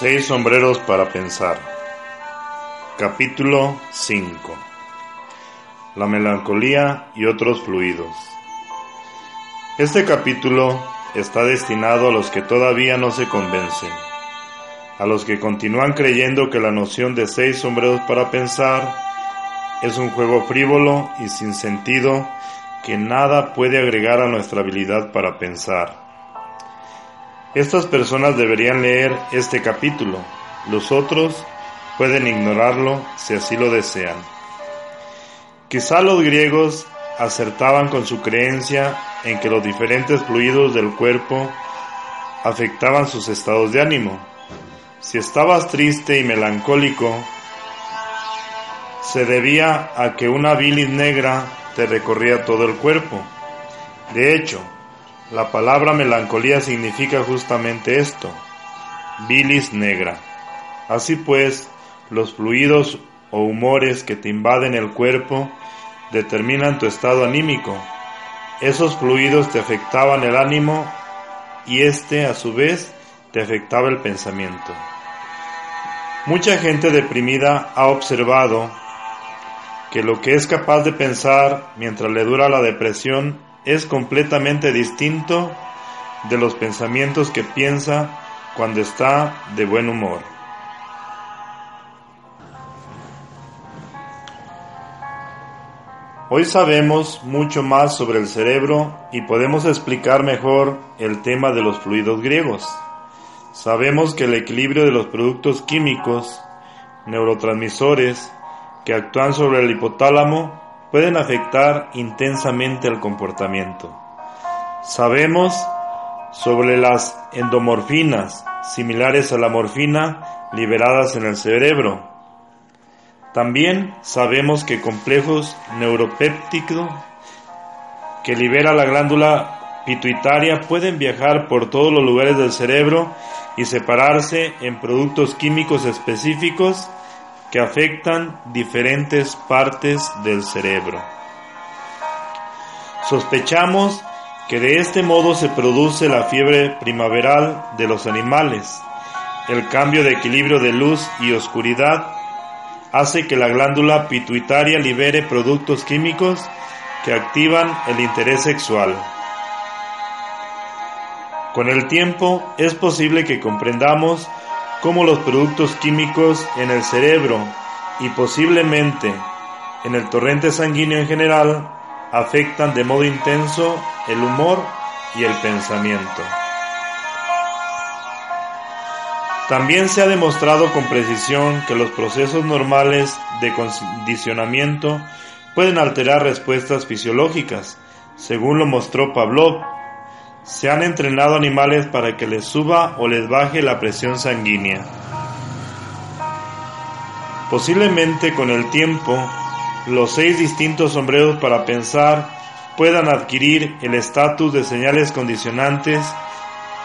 Seis sombreros para pensar. Capítulo 5. La melancolía y otros fluidos. Este capítulo está destinado a los que todavía no se convencen, a los que continúan creyendo que la noción de seis sombreros para pensar es un juego frívolo y sin sentido que nada puede agregar a nuestra habilidad para pensar estas personas deberían leer este capítulo, los otros pueden ignorarlo si así lo desean. Quizá los griegos acertaban con su creencia en que los diferentes fluidos del cuerpo afectaban sus estados de ánimo. Si estabas triste y melancólico, se debía a que una bilis negra te recorría todo el cuerpo. De hecho, la palabra melancolía significa justamente esto, bilis negra. Así pues, los fluidos o humores que te invaden el cuerpo determinan tu estado anímico. Esos fluidos te afectaban el ánimo y este a su vez te afectaba el pensamiento. Mucha gente deprimida ha observado que lo que es capaz de pensar mientras le dura la depresión es completamente distinto de los pensamientos que piensa cuando está de buen humor. Hoy sabemos mucho más sobre el cerebro y podemos explicar mejor el tema de los fluidos griegos. Sabemos que el equilibrio de los productos químicos, neurotransmisores, que actúan sobre el hipotálamo pueden afectar intensamente el comportamiento. Sabemos sobre las endomorfinas, similares a la morfina, liberadas en el cerebro. También sabemos que complejos neuropépticos que libera la glándula pituitaria pueden viajar por todos los lugares del cerebro y separarse en productos químicos específicos que afectan diferentes partes del cerebro. Sospechamos que de este modo se produce la fiebre primaveral de los animales. El cambio de equilibrio de luz y oscuridad hace que la glándula pituitaria libere productos químicos que activan el interés sexual. Con el tiempo es posible que comprendamos cómo los productos químicos en el cerebro y posiblemente en el torrente sanguíneo en general afectan de modo intenso el humor y el pensamiento. También se ha demostrado con precisión que los procesos normales de condicionamiento pueden alterar respuestas fisiológicas, según lo mostró Pavlov se han entrenado animales para que les suba o les baje la presión sanguínea. Posiblemente con el tiempo, los seis distintos sombreros para pensar puedan adquirir el estatus de señales condicionantes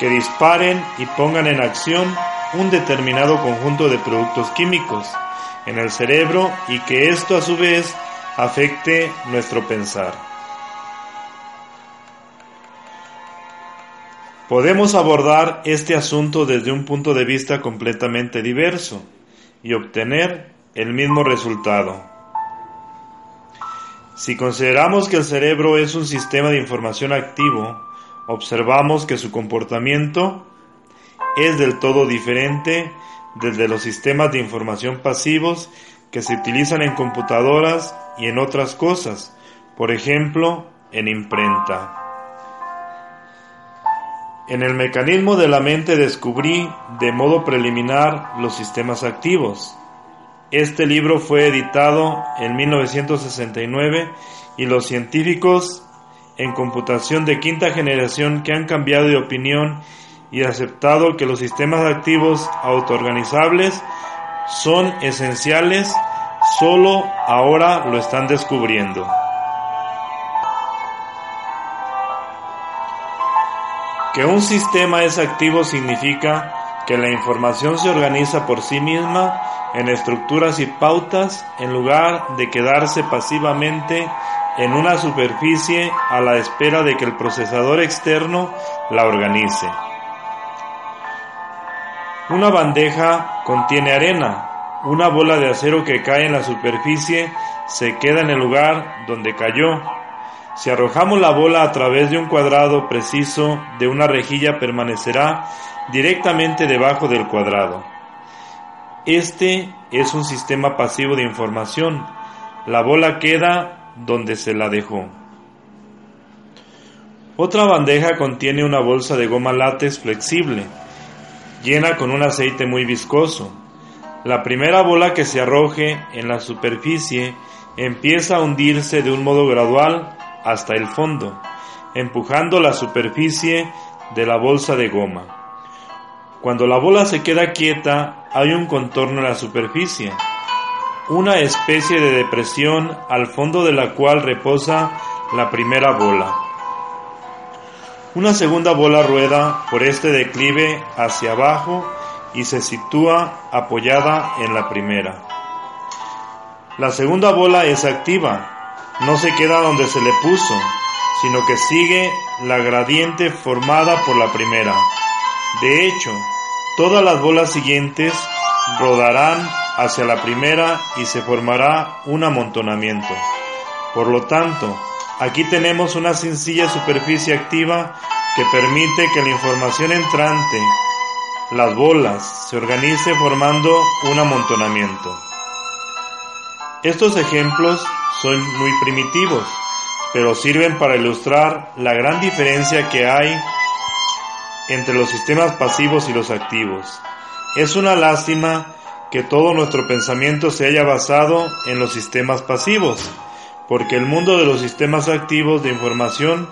que disparen y pongan en acción un determinado conjunto de productos químicos en el cerebro y que esto a su vez afecte nuestro pensar. Podemos abordar este asunto desde un punto de vista completamente diverso y obtener el mismo resultado. Si consideramos que el cerebro es un sistema de información activo, observamos que su comportamiento es del todo diferente desde los sistemas de información pasivos que se utilizan en computadoras y en otras cosas, por ejemplo, en imprenta. En el mecanismo de la mente descubrí de modo preliminar los sistemas activos. Este libro fue editado en 1969 y los científicos en computación de quinta generación que han cambiado de opinión y aceptado que los sistemas activos autoorganizables son esenciales, solo ahora lo están descubriendo. Que un sistema es activo significa que la información se organiza por sí misma en estructuras y pautas en lugar de quedarse pasivamente en una superficie a la espera de que el procesador externo la organice. Una bandeja contiene arena. Una bola de acero que cae en la superficie se queda en el lugar donde cayó. Si arrojamos la bola a través de un cuadrado preciso de una rejilla permanecerá directamente debajo del cuadrado. Este es un sistema pasivo de información. La bola queda donde se la dejó. Otra bandeja contiene una bolsa de goma látex flexible, llena con un aceite muy viscoso. La primera bola que se arroje en la superficie empieza a hundirse de un modo gradual hasta el fondo, empujando la superficie de la bolsa de goma. Cuando la bola se queda quieta, hay un contorno en la superficie, una especie de depresión al fondo de la cual reposa la primera bola. Una segunda bola rueda por este declive hacia abajo y se sitúa apoyada en la primera. La segunda bola es activa, no se queda donde se le puso, sino que sigue la gradiente formada por la primera. De hecho, todas las bolas siguientes rodarán hacia la primera y se formará un amontonamiento. Por lo tanto, aquí tenemos una sencilla superficie activa que permite que la información entrante, las bolas, se organice formando un amontonamiento. Estos ejemplos son muy primitivos, pero sirven para ilustrar la gran diferencia que hay entre los sistemas pasivos y los activos. Es una lástima que todo nuestro pensamiento se haya basado en los sistemas pasivos, porque el mundo de los sistemas activos de información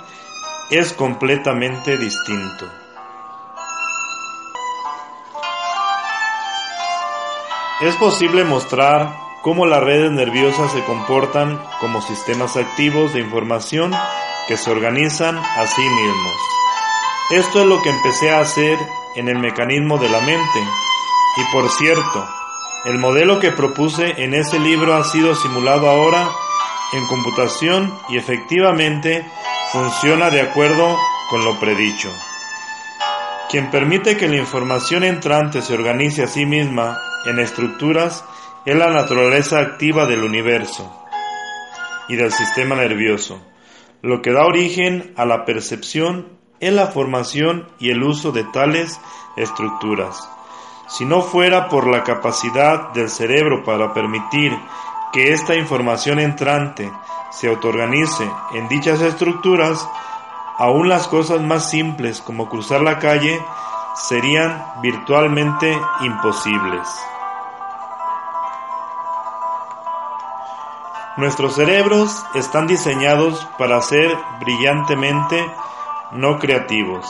es completamente distinto. Es posible mostrar cómo las redes nerviosas se comportan como sistemas activos de información que se organizan a sí mismos. Esto es lo que empecé a hacer en el mecanismo de la mente. Y por cierto, el modelo que propuse en ese libro ha sido simulado ahora en computación y efectivamente funciona de acuerdo con lo predicho. Quien permite que la información entrante se organice a sí misma en estructuras es la naturaleza activa del universo y del sistema nervioso. Lo que da origen a la percepción es la formación y el uso de tales estructuras. Si no fuera por la capacidad del cerebro para permitir que esta información entrante se autoorganice en dichas estructuras, aún las cosas más simples como cruzar la calle serían virtualmente imposibles. Nuestros cerebros están diseñados para ser brillantemente no creativos.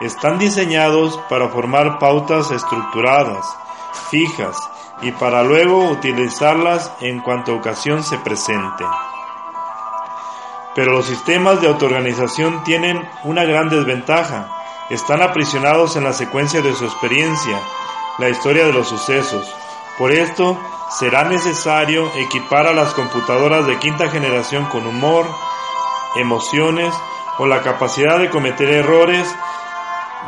Están diseñados para formar pautas estructuradas, fijas, y para luego utilizarlas en cuanto ocasión se presente. Pero los sistemas de autoorganización tienen una gran desventaja. Están aprisionados en la secuencia de su experiencia, la historia de los sucesos. Por esto, será necesario equipar a las computadoras de quinta generación con humor, emociones o la capacidad de cometer errores.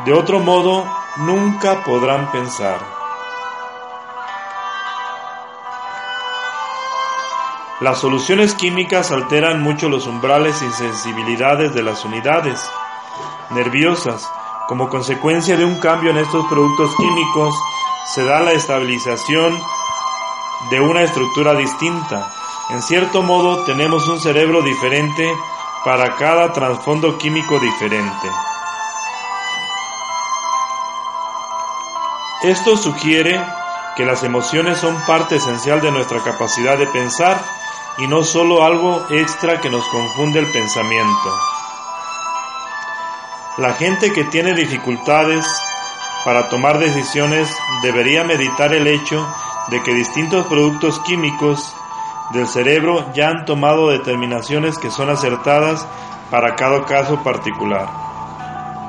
De otro modo, nunca podrán pensar. Las soluciones químicas alteran mucho los umbrales y sensibilidades de las unidades nerviosas. Como consecuencia de un cambio en estos productos químicos, se da la estabilización de una estructura distinta. En cierto modo tenemos un cerebro diferente para cada trasfondo químico diferente. Esto sugiere que las emociones son parte esencial de nuestra capacidad de pensar y no solo algo extra que nos confunde el pensamiento. La gente que tiene dificultades para tomar decisiones debería meditar el hecho de que distintos productos químicos del cerebro ya han tomado determinaciones que son acertadas para cada caso particular.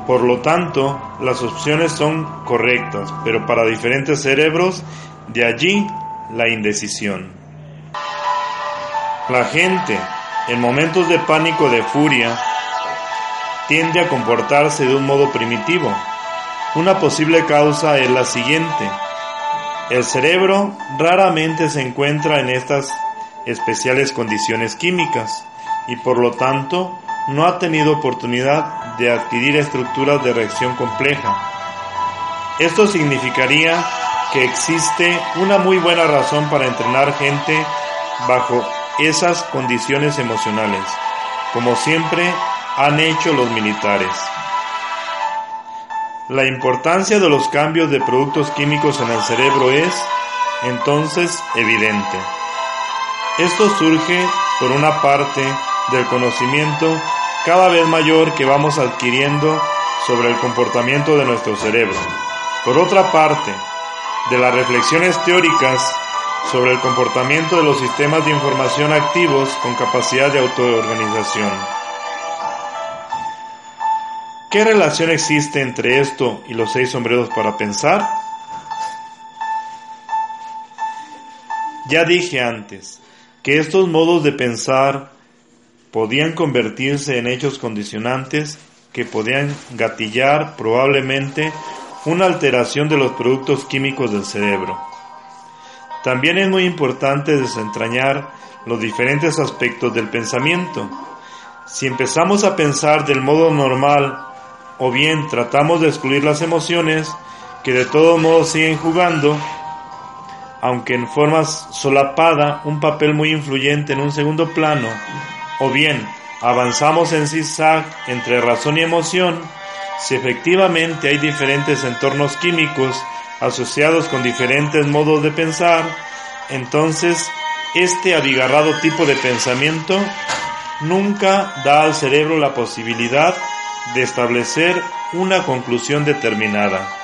Por lo tanto, las opciones son correctas, pero para diferentes cerebros, de allí la indecisión. La gente, en momentos de pánico o de furia, tiende a comportarse de un modo primitivo. Una posible causa es la siguiente. El cerebro raramente se encuentra en estas especiales condiciones químicas y por lo tanto no ha tenido oportunidad de adquirir estructuras de reacción compleja. Esto significaría que existe una muy buena razón para entrenar gente bajo esas condiciones emocionales, como siempre han hecho los militares. La importancia de los cambios de productos químicos en el cerebro es, entonces, evidente. Esto surge, por una parte, del conocimiento cada vez mayor que vamos adquiriendo sobre el comportamiento de nuestro cerebro. Por otra parte, de las reflexiones teóricas sobre el comportamiento de los sistemas de información activos con capacidad de autoorganización. ¿Qué relación existe entre esto y los seis sombreros para pensar? Ya dije antes que estos modos de pensar podían convertirse en hechos condicionantes que podían gatillar probablemente una alteración de los productos químicos del cerebro. También es muy importante desentrañar los diferentes aspectos del pensamiento. Si empezamos a pensar del modo normal o bien tratamos de excluir las emociones que de todos modos siguen jugando, aunque en forma solapada, un papel muy influyente en un segundo plano, o bien avanzamos en zigzag entre razón y emoción, si efectivamente hay diferentes entornos químicos asociados con diferentes modos de pensar, entonces este abigarrado tipo de pensamiento nunca da al cerebro la posibilidad de establecer una conclusión determinada.